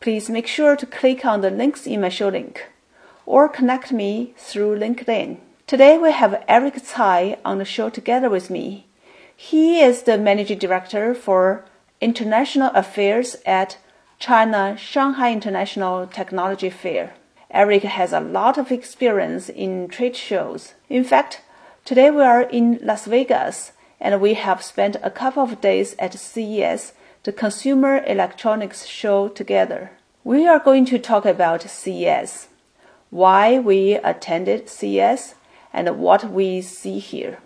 Please make sure to click on the links in my show link or connect me through LinkedIn. Today we have Eric Cai on the show together with me. He is the managing director for international affairs at China Shanghai International Technology Fair. Eric has a lot of experience in trade shows. In fact, today we are in Las Vegas and we have spent a couple of days at CES the Consumer Electronics Show together. We are going to talk about CES, why we attended CES, and what we see here.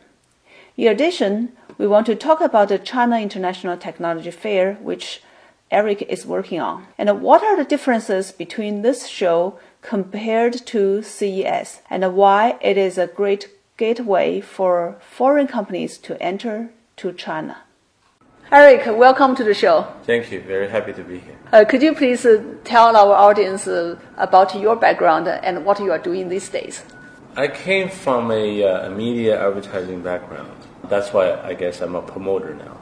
In addition, we want to talk about the China International Technology Fair, which Eric is working on, and what are the differences between this show compared to CES, and why it is a great gateway for foreign companies to enter to China. Eric, welcome to the show. Thank you. Very happy to be here. Uh, could you please uh, tell our audience uh, about your background and what you are doing these days? I came from a, uh, a, media advertising background. That's why I guess I'm a promoter now.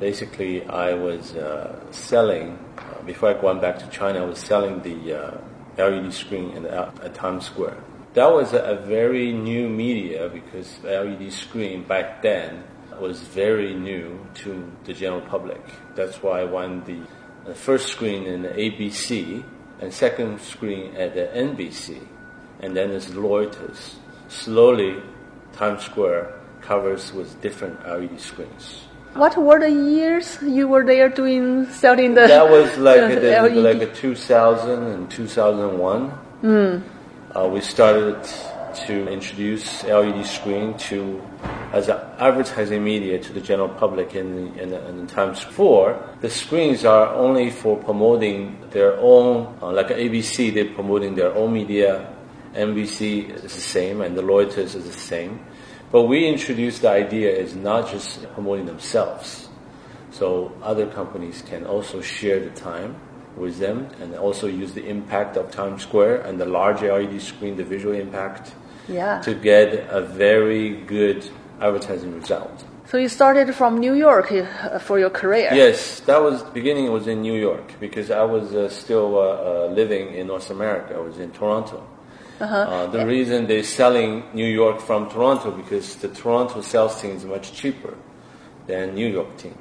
Basically, I was uh, selling, uh, before I went back to China, I was selling the LED screen in, at Times Square. That was a, a very new media because LED screen back then was very new to the general public. That's why when the, the first screen in the ABC and second screen at the NBC, and then there's Reuters. Slowly, Times Square covers with different LED screens. What were the years you were there doing selling the? That was like uh, the, like a 2000 and 2001. Mm. Uh, we started to introduce LED screen to as an advertising media to the general public in, in, in Times Square. The screens are only for promoting their own, uh, like ABC, they're promoting their own media. NBC is the same, and the Reuters is the same. But we introduced the idea is not just promoting themselves. So other companies can also share the time with them and also use the impact of Times Square and the large LED screen, the visual impact yeah. to get a very good advertising result. So you started from New York uh, for your career. Yes, that was beginning was in New York because I was uh, still uh, uh living in North America. I was in Toronto. Uh-huh. Uh, the reason they're selling New York from Toronto because the Toronto sales team is much cheaper than New York team,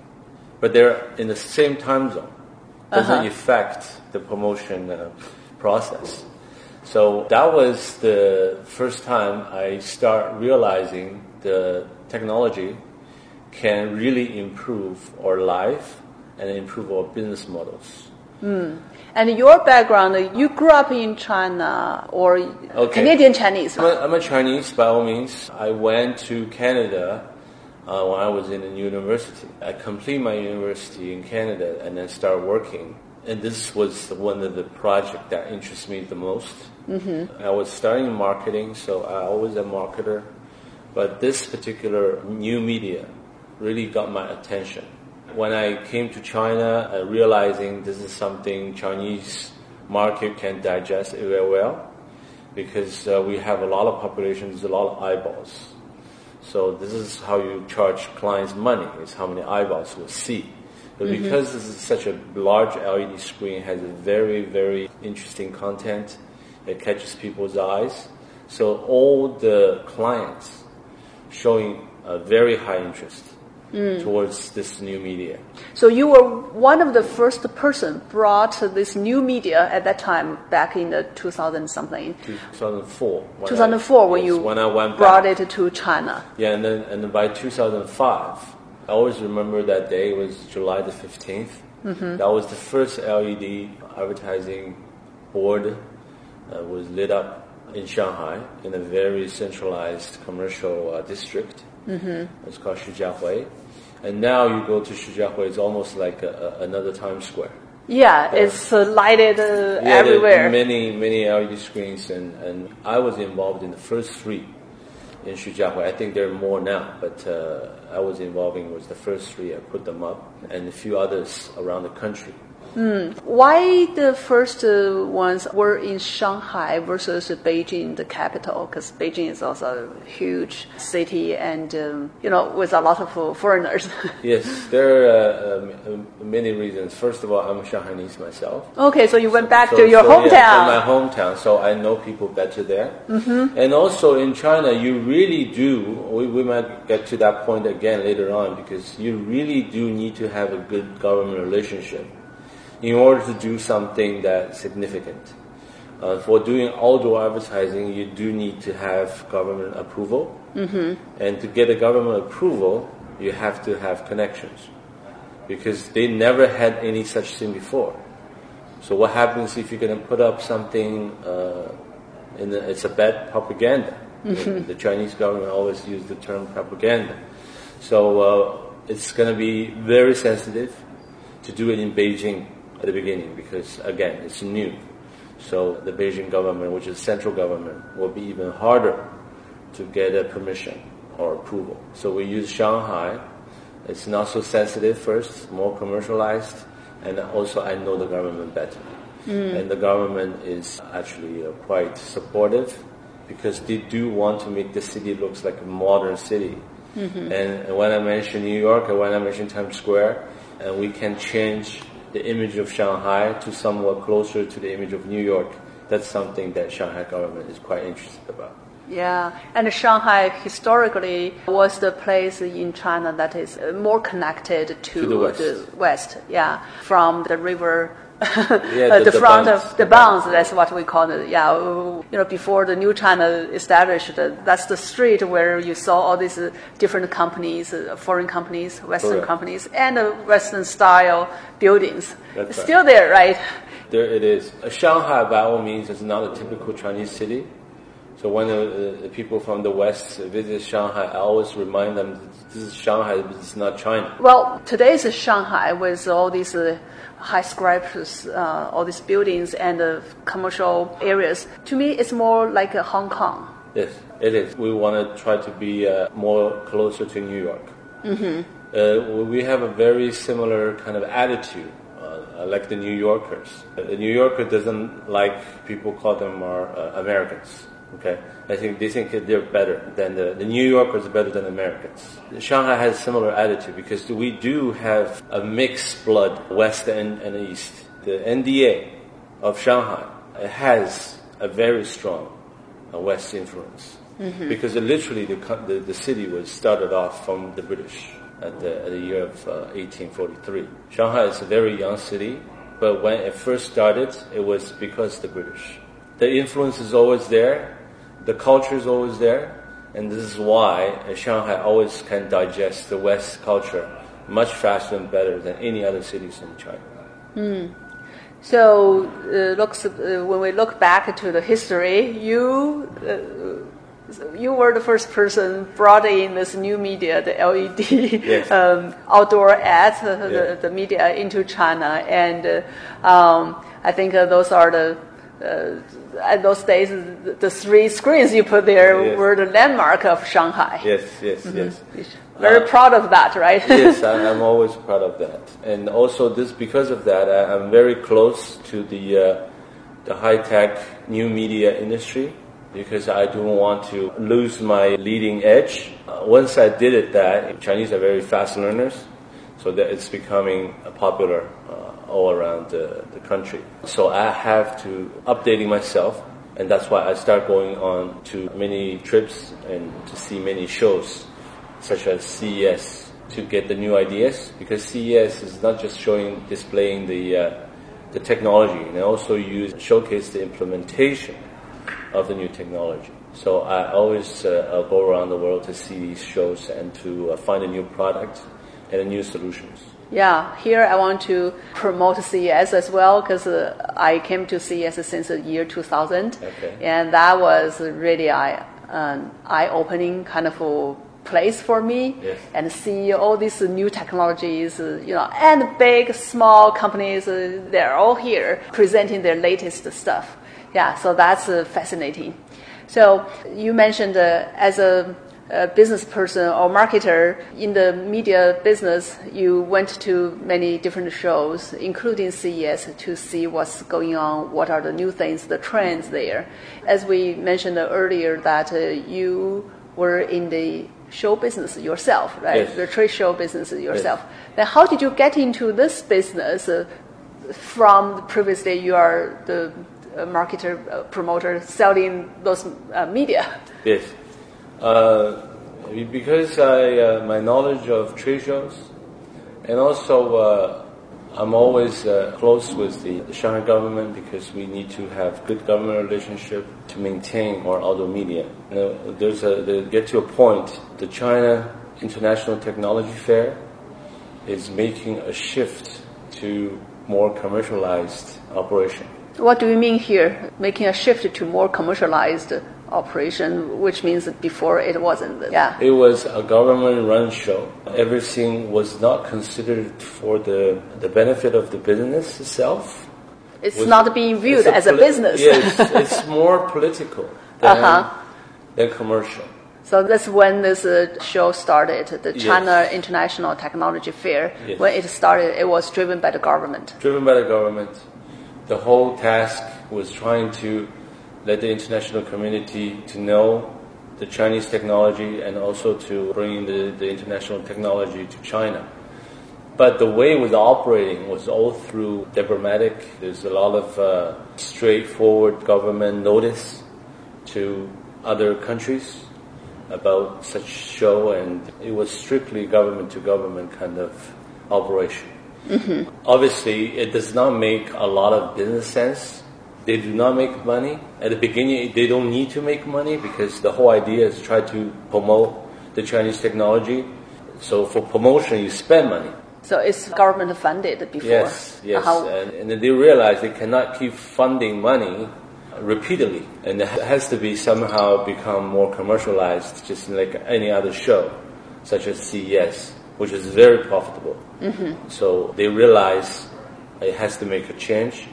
but they're in the same time zone. Doesn't uh-huh. affect the promotion uh, process. So that was the first time I start realizing the technology can really improve our life and improve our business models. Mm. And your background, you grew up in China or okay. Canadian Chinese? I'm a, I'm a Chinese by all means. I went to Canada uh, when I was in a university. I completed my university in Canada and then started working and this was one of the projects that interests me the most. Mm-hmm. I was starting marketing, so I always a marketer, but this particular new media really got my attention. When I came to China, uh, realizing this is something Chinese market can digest very well, because uh, we have a lot of populations, a lot of eyeballs. So this is how you charge clients money, is how many eyeballs will see. But mm-hmm. because this is such a large LED screen, has a very, very interesting content that catches people's eyes. So all the clients showing a very high interest. towards this new media. So you were one of the first person brought this new media at that time back in the 2000 something. 2004. when I- 2004 when you when I went brought back. it to China. Yeah, and then and then by 2005, I always remember that day. It was July the 15th. Mm-hmm. That was the first LED advertising board uh, was lit up in Shanghai in a very centralized commercial uh, district. Mm-hmm. It's called Xujiahui. And now you go to Xujiahui, it's almost like a, a, another Times Square. Yeah, it's uh, lighted uh, Yeah, there are everywhere. Many, many LED screens, and, and I was involved in the first three in Xujiahui. I think there are more now, but uh, I was involving was the first three. I put them up, and a few others around the country. Why the first ones were in Shanghai versus Beijing, the capital? Because Beijing is also a huge city and, um, you know, with a lot of uh, foreigners. Yes, there are uh, many reasons. First of all, I'm Shanghainese myself. okay, so you went back So- to your so, hometown. Yeah, my hometown, so I know people better there. Mm-hmm. And also in China, you really do. We, we might get to that point again later on because you really do need to have a good government relationship in order to do something that's significant. Uh, for doing outdoor advertising, you do need to have government approval. Mm-hmm. And to get a government approval, you have to have connections because they never had any such thing before. So what happens if you're going to put up something? Uh, in the, it's a bad propaganda. The Chinese government always use the term propaganda. So uh, it's going to be very sensitive to do it in Beijing at the beginning because again it's new. So the Beijing government, which is central government, will be even harder to get a permission or approval. So we use Shanghai. It's not so sensitive first, more commercialized, and also I know the government better. And the government is actually uh, quite supportive because they do want to make the city looks like a modern city. And, and when I mention New York and when I mention Times Square, and we can change the image of Shanghai to somewhat closer to the image of New York, that's something that Shanghai government is quite interested about. Yeah, and Shanghai historically was the place in China that is more connected to, To the west. west, Yeah, from the river. uh, the- the, the front bounds. of the bounds, that's what we call it. Yeah, you know, before the new China established, uh, that's the street where you saw all these uh, different companies, foreign companies, Western Correct. companies, and Western style buildings. That's It's right. still there, right? There it is. Shanghai, by all means, is not a typical Chinese city. So when the, the people from the West visit Shanghai, I always remind them this is Shanghai, this is not China. Well, today's Shanghai with all these uh, high skyscrapers, uh, all these buildings and uh, commercial areas. To me, it's more like a Hong Kong. Yes, it is. We want to try to be uh, more closer to New York. Mm-hmm. Uh, we have a very similar kind of attitude, uh, like the New Yorkers. Uh, The New Yorker doesn't like people call them are uh, Americans. Okay, I think they think that they're better than the, the New Yorkers are better than Americans. Shanghai has a similar attitude because we do have a mixed blood, West and, and East. The NDA of Shanghai has a very strong uh, West influence because it literally the, the the city was started off from the British at the, at the year of uh, 1843. Shanghai is a very young city, but when it first started, it was because the British. The influence is always there, the culture is always there, and this is why uh, Shanghai always can digest the West culture much faster and better than any other cities in China. So, uh, looks, uh, when we look back to the history, you uh, you were the first person brought in this new media, the LED Yes. um, outdoor ads, uh, Yeah. the, the media into China, and uh, um, I think uh, those are the. Uh, at those days, the, three screens you put there Yes. were the landmark of Shanghai. Yes, yes, yes. Very proud of that, right? yes, I, I'm always proud of that, and also this because of that, I, I'm very close to the uh, the high tech new media industry because I don't want to lose my leading edge. Uh, once I did it, that Chinese are very fast learners, so that it's becoming uh, popular uh, all around the, the country. So I have to updating myself, and that's why I start going on to many trips and to see many shows such as CES to get the new ideas because CES is not just showing, displaying the, uh, the technology, and also use, showcase the implementation of the new technology. So I always uh, go around the world to see these shows and to uh, find a new product and a new solutions. Yeah, here I want to promote CES as well because uh, I came to CES since the year 2000, Okay. and that was really eye, an eye-opening kind of a place for me. Yes. And see all these new technologies, uh, you know, and big, small companies, uh, they're all here presenting their latest stuff. Yeah, so that's uh, fascinating. So you mentioned uh, as a, a business person or marketer in the media business, you went to many different shows, including CES, to see what's going on, what are the new things, the trends there. As we mentioned earlier, that uh, you were in the show business yourself, right? Yes. The trade show business yourself. Then how did you get into this business? Uh, from previously you are the uh, marketer, uh, promoter, selling those uh, media. Yes. Uh, because I, uh, my knowledge of shows, and also uh, I'm always uh, close with the, the Shanghai government because we need to have good government relationship to maintain our auto media. You know, there's a, they get to a point, the China International Technology Fair is making a shift to more commercialized operation. What do you mean here? Making a shift to more commercialized operation, which means that before it wasn't. Yeah. It was a government-run show. Everything was not considered for the, the benefit of the business itself. It's Was- not being viewed it's as a business. Yes, it's more political than, Uh-huh. than commercial. So that's when this uh, show started, the Yes. China International Technology Fair. Yes. When it started, it was driven by the government. Driven by the government, the whole task was trying to let the international community to know the Chinese technology and also to bring the, the international technology to China. But the way it was operating was all through diplomatic. There's a lot of uh, straightforward government notice to other countries about such show, and it was strictly government to government kind of operation. Obviously, it does not make a lot of business sense. They do not make money. At the beginning, they don't need to make money because the whole idea is to try to promote the Chinese technology. So for promotion, you spend money. So it's government funded before. Yes, yes. How- And, and then they realize they cannot keep funding money repeatedly. And it has to be somehow become more commercialized, just like any other show, such as CES, which is very profitable. Mm-hmm. So they realize it has to make a change.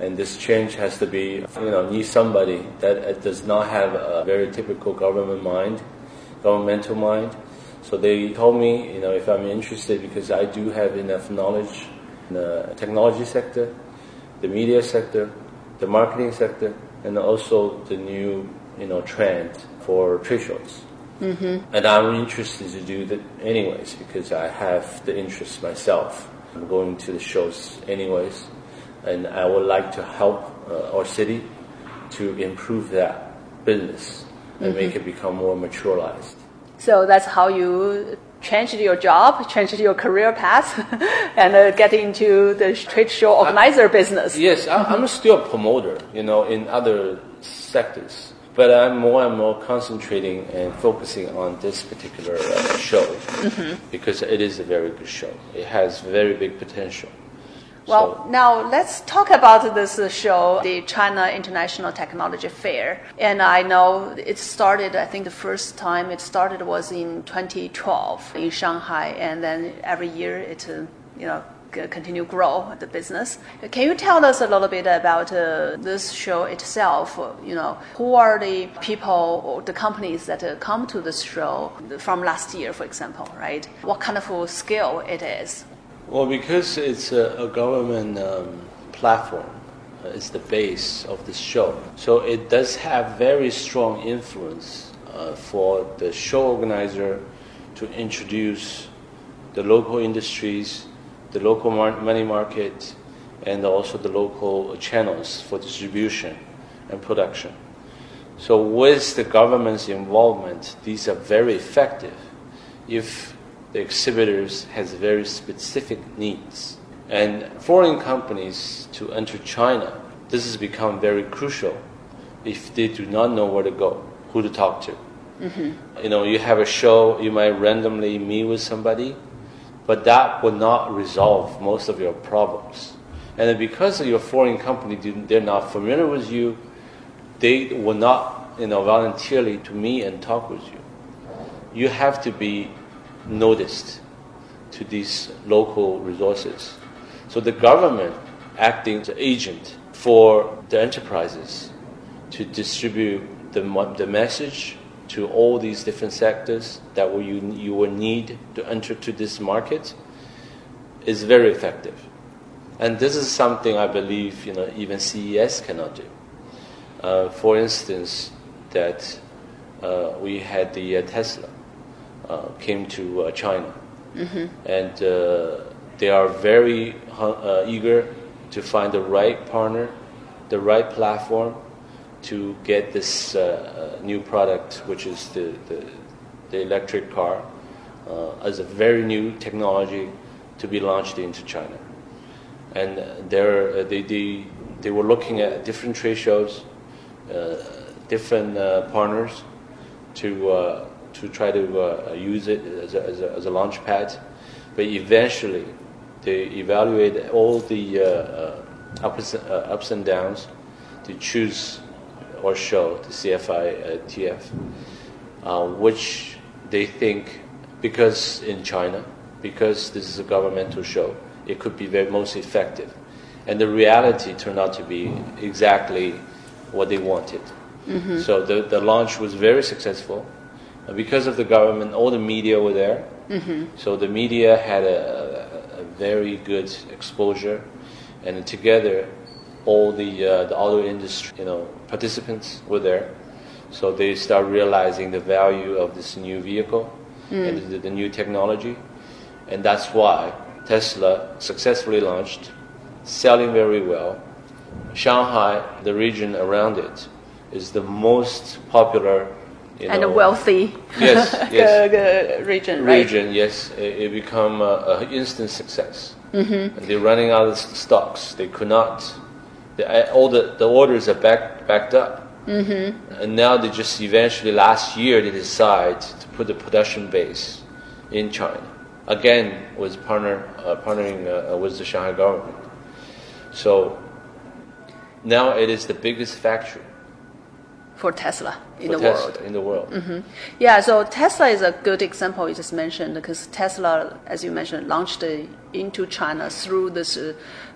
And this change has to be, you know, need somebody that uh, does not have a very typical government mind, governmental mind. So they told me, you know, if I'm interested because I do have enough knowledge in the technology sector, the media sector, the marketing sector, and also the new, you know, trend for trade shows. Mm-hmm. And I'm interested to do that anyways because I have the interest myself. I'm going to the shows anyways, and I would like to help uh, our city to improve that business and make it become more maturalized. So that's how you changed your job, changed your career path, and uh, get into the trade show organizer business. Yes, I, I'm still a promoter, you know, in other sectors, but I'm more and more concentrating and focusing on this particular uh, show because it is a very good show. It has very big potential. Well, So- now let's talk about this show, the China International Technology Fair. And I know it started, I think the first time it started was in 2012 in Shanghai, and then every year it, uh, you know, continue grow the business. Can you tell us a little bit about uh, this show itself? You know, who are the people or the companies that uh, come to this show from last year, for example, right? What kind of scale it is? Well, because it's a, a government um, platform, uh, it's the base of the show. So it does have very strong influence uh, for the show organizer to introduce the local industries, the local mar- money market, and also the local channels for distribution and production. So with the government's involvement, these are very effective. If the exhibitors has very specific needs. And foreign companies to enter China, this has become very crucial if they do not know where to go, who to talk to. Mm-hmm. You know, you have a show, you might randomly meet with somebody, but that will not resolve most of your problems. And because of your foreign company, they're not familiar with you, they will not, you know, voluntarily to meet and talk with you. You have to be noticed to these local resources. So the government acting as agent for the enterprises to distribute the, the message to all these different sectors that you, you will need to enter to this market is very effective. And this is something I believe you know, even CES cannot do. Uh, for instance, that uh, we had the uh, Tesla uh, came to uh, China, mm-hmm. and uh, they are very eager to find the right partner, the right platform to get this uh, uh, new product, which is the, the, the electric car, uh, as a very new technology to be launched into China. And uh, they, they, they were looking at different trade shows, uh, different uh, partners to, to try to use it as a, as, a, as a launch pad. But eventually, they evaluate all the ups, ups and downs to choose or show, the CFI uh, TF, uh, which they think, because in China, because this is a governmental show, it could be very most effective. And the reality turned out to be exactly what they wanted. Mm-hmm. So the, the launch was very successful. Because of the government, all the media were there. Mm-hmm. So the media had a, a, a very good exposure. And together, all the uh, the auto industry, you know, participants were there. So they start realizing the value of this new vehicle mm. and the, the, new technology, and that's why Tesla successfully launched, selling very well. Shanghai, the region around it, is the most popular. You and know, wealthy yes, yes. region, right? Region, yes, it, it become an instant success. Mm-hmm. They're running out of stocks. They could not the, all the, the orders are back, backed up. Mm-hmm. And now they just eventually, last year, they decide to put the production base in China. Again, with partner, uh, partnering uh, with the Shanghai government. So now it is the biggest factory for Tesla in for the Tesla world. In the world. Mm-hmm. Yeah, so Tesla is a good example you just mentioned because Tesla, as you mentioned, launched into China through this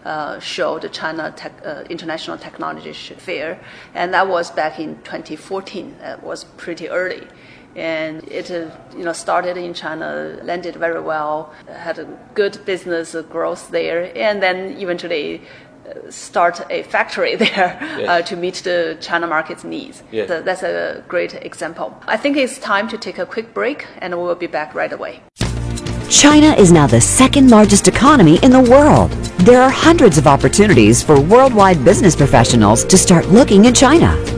uh, show, the China Tech, uh, International Technology Fair, and that was back in 2014. That was pretty early. And it, uh, you know, started in China, landed very well, had a good business growth there, and then eventually start a factory there uh, yes. uh, to meet the China market's needs. Yes. So that's a great example. I think it's time to take a quick break and we will be back right away. China is now the second largest economy in the world. There are hundreds of opportunities for worldwide business professionals to start looking in China.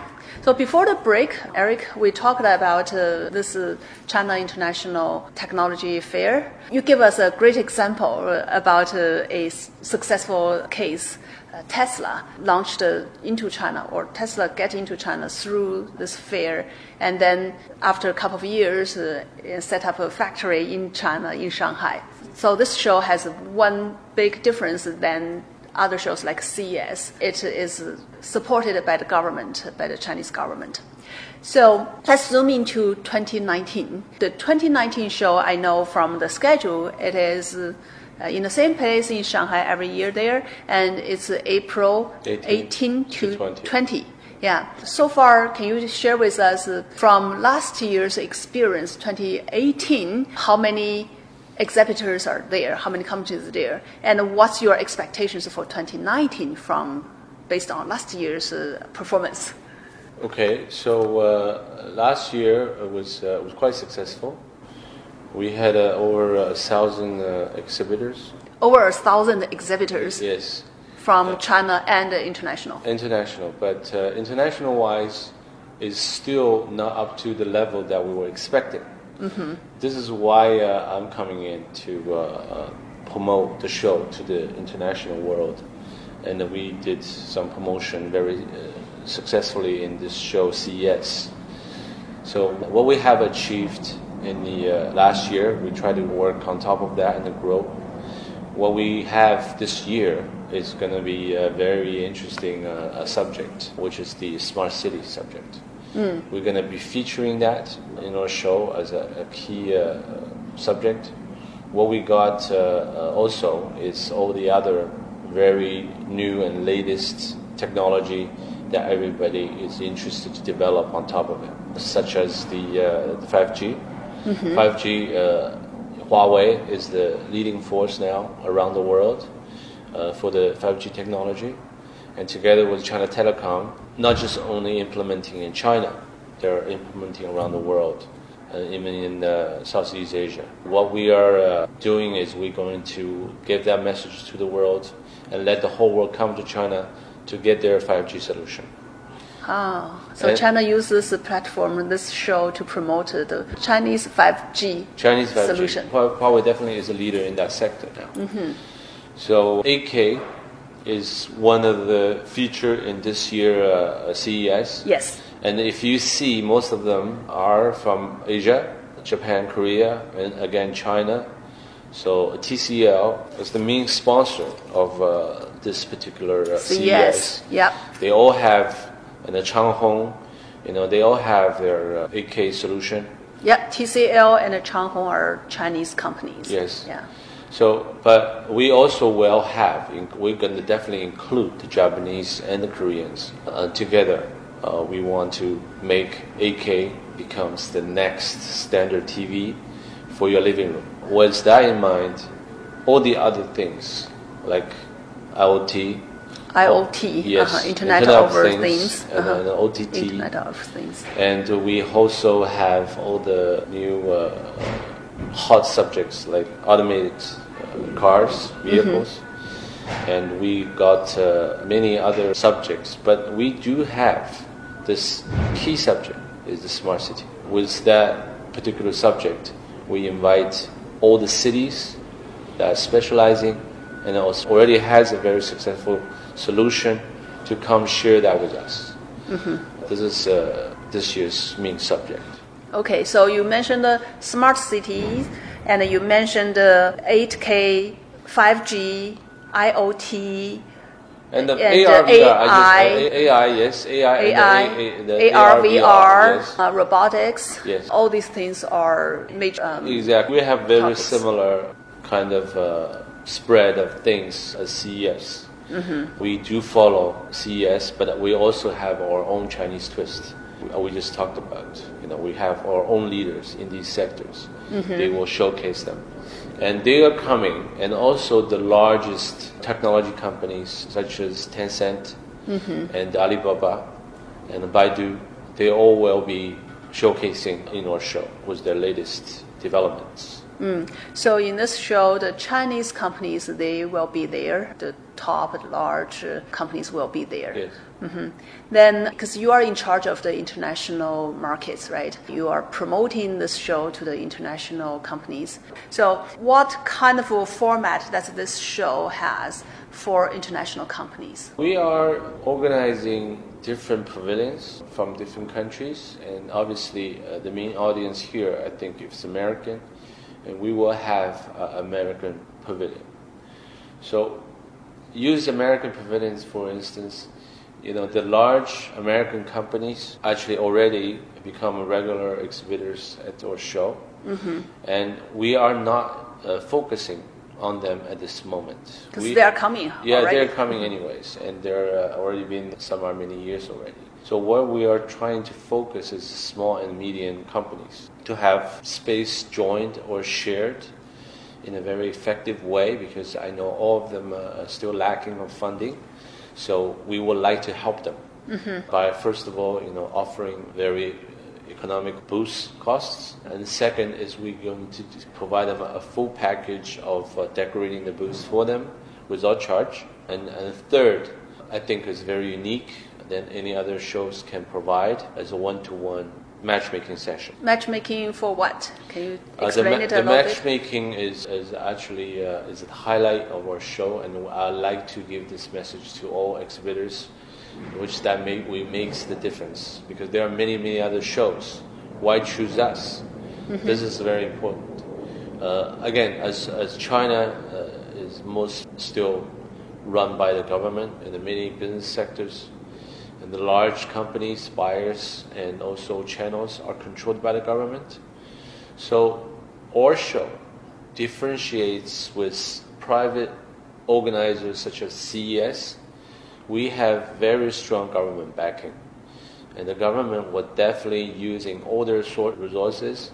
So before the break, Eric, we talked about uh, this uh, China International Technology Fair. You give us a great example uh, about uh, a successful case. Uh, Tesla launched uh, into China, or Tesla get into China through this fair, and then after a couple of years, set up a factory in China, in Shanghai. So this show has one big difference than other shows like CES. It is supported by the government, by the Chinese government. So let's zoom into 2019. The 2019 show, I know from the schedule, it is uh, in the same place in Shanghai every year there, and it's April 18, 18 to, 20. 20. Yeah. So far, can you share with us uh, from last year's experience, 2018, how many exhibitors are there, how many companies are there, and what's your expectations for 2019 from based on last year's uh, performance? Okay, so uh, last year was uh, was quite successful. We had uh, over a thousand uh, exhibitors. Over a thousand exhibitors. Yes. From China and international. International, but uh, international wise, is still not up to the level that we were expecting. Mm-hmm. This is why uh, I'm coming in to promote the show to the international world, and we did some promotion very successfully in this show CES. So what we have achieved in the uh, last year, we try to work on top of that and grow. What we have this year is going to be a very interesting uh, subject, which is the smart city subject. Mm. We're going to be featuring that in our show as a, a key uh, subject. What we got uh, uh, also is all the other very new and latest technology that everybody is interested to develop on top of it, such as the, uh, the 5G. Mm-hmm. 5G, uh, Huawei is the leading force now around the world uh, for the 5G technology. And together with China Telecom, not just only implementing in China, they're implementing around the world. Uh, even in uh, Southeast Asia. What we are uh, doing is we're going to give that message to the world and let the whole world come to China to get their 5G solution. Ah, so and China uses the platform, this show, to promote the Chinese 5G, Chinese 5G. solution. Huawei definitely is a leader in that sector now. Mm-hmm. So 8K is one of the feature in this year uh, CES. Yes. And if you see, most of them are from Asia, Japan, Korea, and again China. So TCL is the main sponsor of uh, this particular uh, CES. Yes. Yep. They all have, and the Changhong, you know, they all have their uh, 8K solution. Yep. TCL and the Changhong are Chinese companies. Yes. Yeah. So, but we also will have, we're going to definitely include the Japanese and the Koreans uh, together. Uh, we want to make 8K becomes the next standard TV for your living room. With that in mind, all the other things like IoT. IoT, yes, uh-huh, Internet, Internet, of Things, things and uh-huh. OTT. Internet of Things. And we also have all the new uh, hot subjects like automated uh, cars, mm-hmm. vehicles. Mm-hmm. And we got uh, many other subjects, but we do have this key subject is the smart city. With that particular subject, we invite all the cities that are specializing and also already has a very successful solution to come share that with us. Mm-hmm. This is uh, this year's main subject. Okay, so you mentioned the smart cities, and you mentioned the 8K, 5G, IoT, and the and AR, VR, AI, just, AI, yes, AI, AI, and the, AR, VR yes. uh, robotics. Yes. All these things are major. Um, exactly. We have very topics. similar kind of uh, spread of things as CES. Mm-hmm. We do follow CES, but we also have our own Chinese twist. We just talked about, you know, we have our own leaders in these sectors. Mm-hmm. They will showcase them. And they are coming, and also the largest technology companies such as Tencent mm-hmm. and Alibaba and Baidu, they all will be showcasing in our show with their latest developments. Mm. So in this show, the Chinese companies they will be there. The top large companies will be there. Yes. Mm-hmm. Then, because you are in charge of the international markets, right? You are promoting this show to the international companies. So, what kind of a format does this show has for international companies? We are organizing different pavilions from different countries, and obviously, uh, the main audience here, I think, is American and we will have an American pavilion. So use American pavilions, for instance, you know, the large American companies actually already become regular exhibitors at our show. Mm-hmm. And we are not uh, focusing on them at this moment. Because they are coming. Yeah, already. they're coming anyways, and they're uh, already been some are many years already. So what we are trying to focus is small and medium companies to have space joined or shared in a very effective way because I know all of them uh, are still lacking of funding. So we would like to help them mm-hmm. by first of all, you know, offering very economic boost costs, and second is we're going to provide them a full package of uh, decorating the booths for them without charge, and, and third, I think is very unique than any other shows can provide as a one-to-one matchmaking session. Matchmaking for what? Can you explain uh, the, it a the little matchmaking is, is actually uh, is the highlight of our show, and I like to give this message to all exhibitors, which that make, we makes the difference because there are many many other shows. Why choose us? Mm-hmm. This is very important. Uh, again, as as China uh, is most still run by the government in the many business sectors and the large companies, buyers, and also channels are controlled by the government. So our show differentiates with private organizers such as CES. We have very strong government backing, and the government will definitely using all their sort resources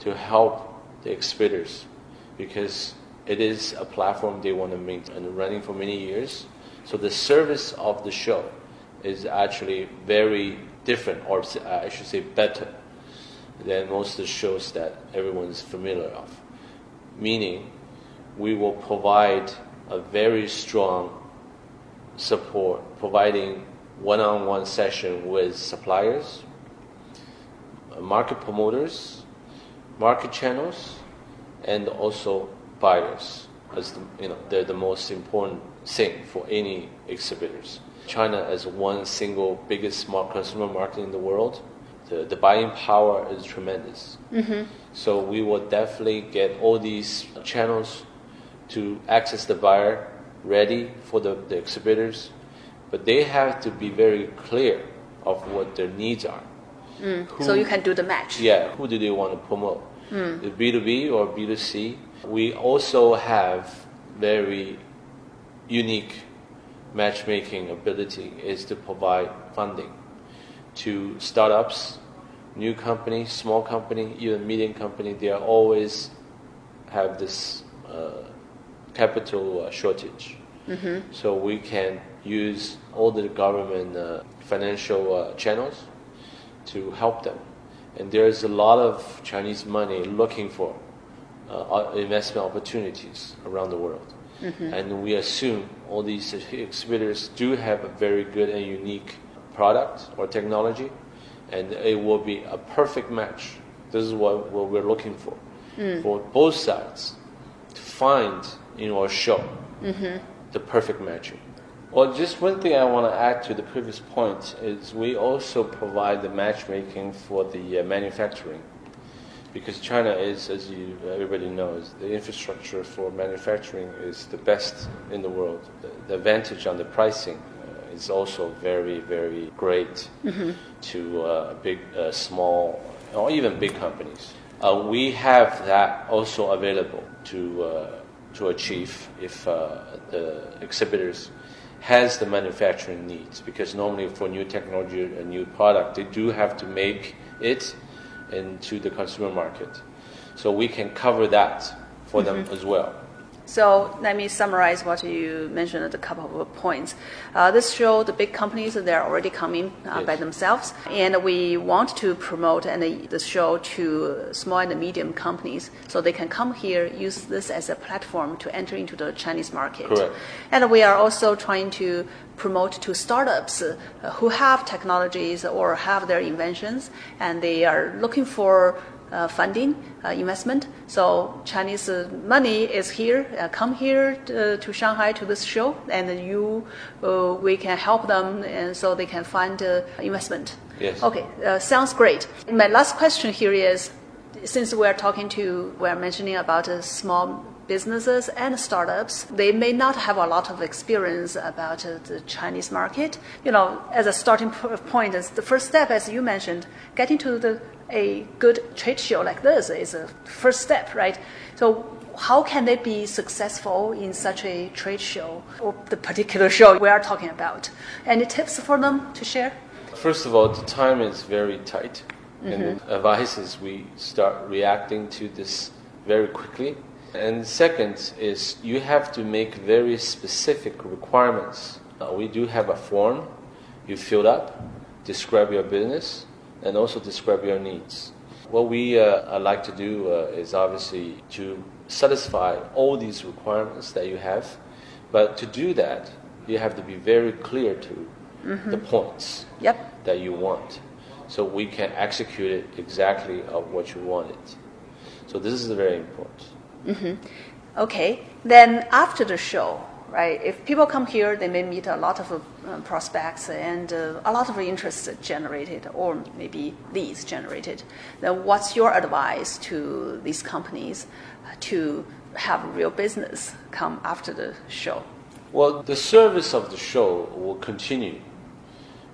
to help the exhibitors because it is a platform they want to maintain and running for many years. So the service of the show is actually very different, or uh, I should say better, than most of the shows that everyone is familiar of. Meaning, we will provide a very strong support, providing one-on-one session with suppliers, market promoters, market channels, and also buyers. As the, you know, they're the most important thing for any exhibitors. China as one single biggest smart consumer market in the world, the, the buying power is tremendous. Mm-hmm. So we will definitely get all these channels to access the buyer ready for the, the exhibitors, but they have to be very clear of what their needs are. Mm. Who, so you can do the match. Yeah, who do they want to promote? Mm. The B2B or B2C? We also have very unique matchmaking ability is to provide funding to startups, new companies, small company, even medium company. They are always have this uh, capital uh, shortage. Mm-hmm. So we can use all the government uh, financial uh, channels to help them. And there's a lot of Chinese money looking for uh, investment opportunities around the world. Mm-hmm. And we assume all these exhibitors do have a very good and unique product or technology, and it will be a perfect match. This is what, what we're looking for, mm. for both sides to find in our show mm-hmm. the perfect matching. Well, just one thing I want to add to the previous point is we also provide the matchmaking for the uh, manufacturing because China is, as you everybody knows, the infrastructure for manufacturing is the best in the world. The, the advantage on the pricing uh, is also very, very great mm-hmm. to uh, big, uh, small, or even big companies. Uh, we have that also available to uh, to achieve if uh, the exhibitors has the manufacturing needs because normally for new technology a new product they do have to make it into the consumer market. So we can cover that for mm-hmm. them as well. So let me summarize what you mentioned, a couple of points. Uh, this show, the big companies, they're already coming uh, yes. by themselves, and we want to promote and the show to small and medium companies so they can come here, use this as a platform to enter into the Chinese market. Correct. And we are also trying to promote to startups uh, who have technologies or have their inventions, and they are looking for uh, funding, uh, investment. So Chinese uh, money is here, come here to, to, Shanghai to this show, and you, we can help them, and so they can find investment. Yes. Okay, sounds great. My last question here is, since we're talking to, we're mentioning about uh, small businesses and startups, they may not have a lot of experience about uh, the Chinese market. You know, as a starting point, is the first step, as you mentioned, getting to the, a good trade show like this is a first step, right? So how can they be successful in such a trade show or the particular show we are talking about? Any tips for them to share? First of all, the time is very tight. Mm-hmm. And the advice is we start reacting to this very quickly. And second is you have to make very specific requirements. Uh, we do have a form you fill up, describe your business, and also describe your needs. What we uh, like to do uh, is obviously to satisfy all these requirements that you have, but to do that, you have to be very clear to mm-hmm. the points yep. that you want, so we can execute it exactly of what you wanted. So this is very important. Mm-hmm. Okay. Then after the show, right? If people come here, they may meet a lot of uh, prospects and uh, a lot of interest generated, or maybe leads generated. Then, what's your advice to these companies to have real business come after the show? Well, the service of the show will continue.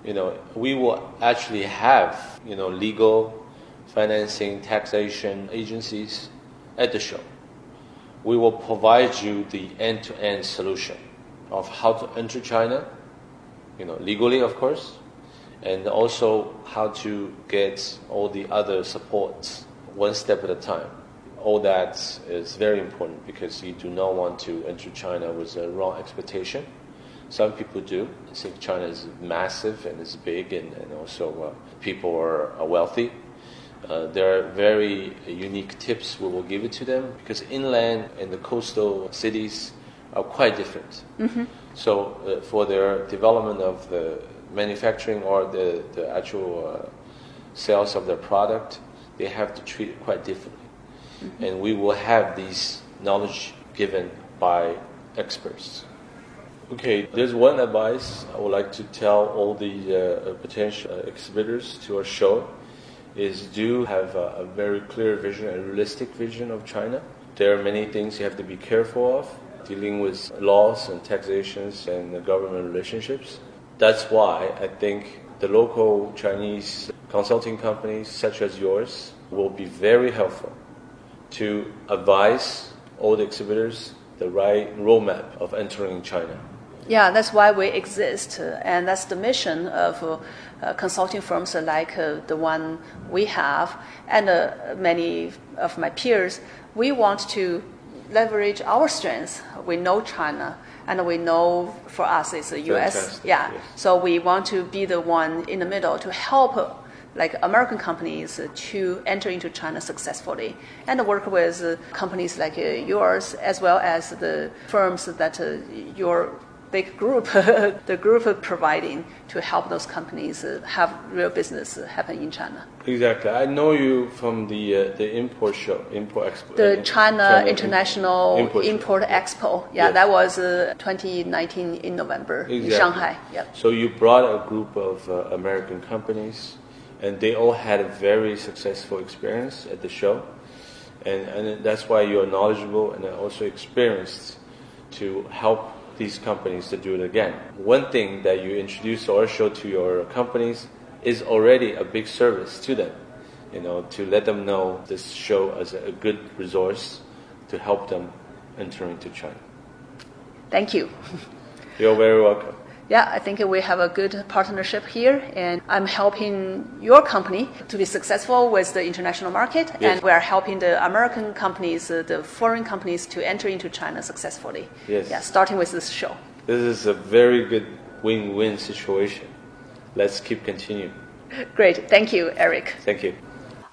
You know, we will actually have you know legal, financing, taxation agencies at the show we will provide you the end-to-end solution of how to enter China, you know, legally, of course, and also how to get all the other supports one step at a time. All that is very important because you do not want to enter China with a wrong expectation. Some people do. think China is massive and it's big, and, and also uh, people are, are wealthy uh, there are very unique tips we will give it to them because inland and the coastal cities are quite different. Mm-hmm. So, uh, for their development of the manufacturing or the, the actual uh, sales of their product, they have to treat it quite differently. Mm-hmm. And we will have these knowledge given by experts. Okay, there's one advice I would like to tell all the uh, potential exhibitors to our show is do have a, a very clear vision, a realistic vision of China. There are many things you have to be careful of, dealing with laws and taxations and the government relationships. That's why I think the local Chinese consulting companies such as yours will be very helpful to advise all the exhibitors the right roadmap of entering China. Yeah, that's why we exist, and that's the mission of uh, consulting firms like uh, the one we have, and uh, many of my peers. We want to leverage our strengths. We know China, and we know for us it's the U.S. Fantastic, yeah, yes. so we want to be the one in the middle to help like American companies to enter into China successfully and work with companies like yours as well as the firms that your big group, the group providing to help those companies uh, have real business happen in China. Exactly. I know you from the uh, the import show, import expo. The uh, China, China International Import, import Expo. Yeah, yes. that was uh, 2019 in November exactly. in Shanghai. Yep. So you brought a group of uh, American companies, and they all had a very successful experience at the show, and and that's why you're knowledgeable and also experienced to help these companies to do it again. One thing that you introduce or show to your companies is already a big service to them. You know, to let them know this show as a good resource to help them entering into China. Thank you. You're very welcome yeah, I think we have a good partnership here, and I'm helping your company to be successful with the international market, yes. and we are helping the American companies, uh, the foreign companies, to enter into China successfully. Yes. Yeah, starting with this show. This is a very good win-win situation. Let's keep continuing. Great, thank you, Eric. Thank you.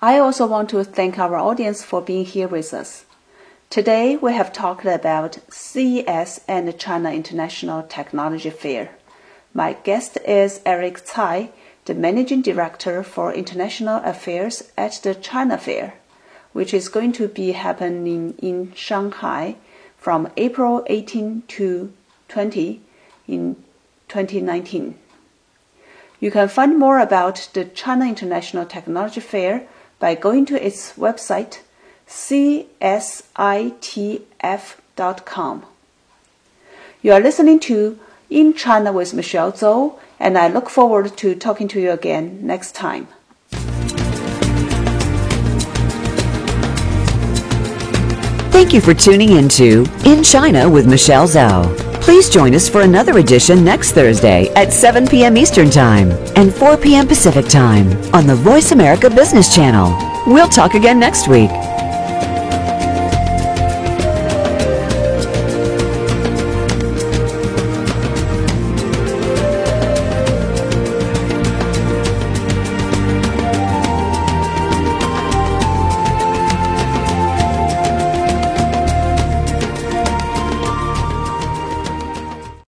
I also want to thank our audience for being here with us. Today we have talked about CES and China International Technology Fair. My guest is Eric Cai, the Managing Director for International Affairs at the China Fair, which is going to be happening in Shanghai from April 18 to 20 in 2019. You can find more about the China International Technology Fair by going to its website csitf.com. You are listening to In China with Michelle Zhou, and I look forward to talking to you again next time. Thank you for tuning into In China with Michelle Zhou. Please join us for another edition next Thursday at 7 p.m. Eastern Time and 4 p.m. Pacific Time on the Voice America Business Channel. We'll talk again next week.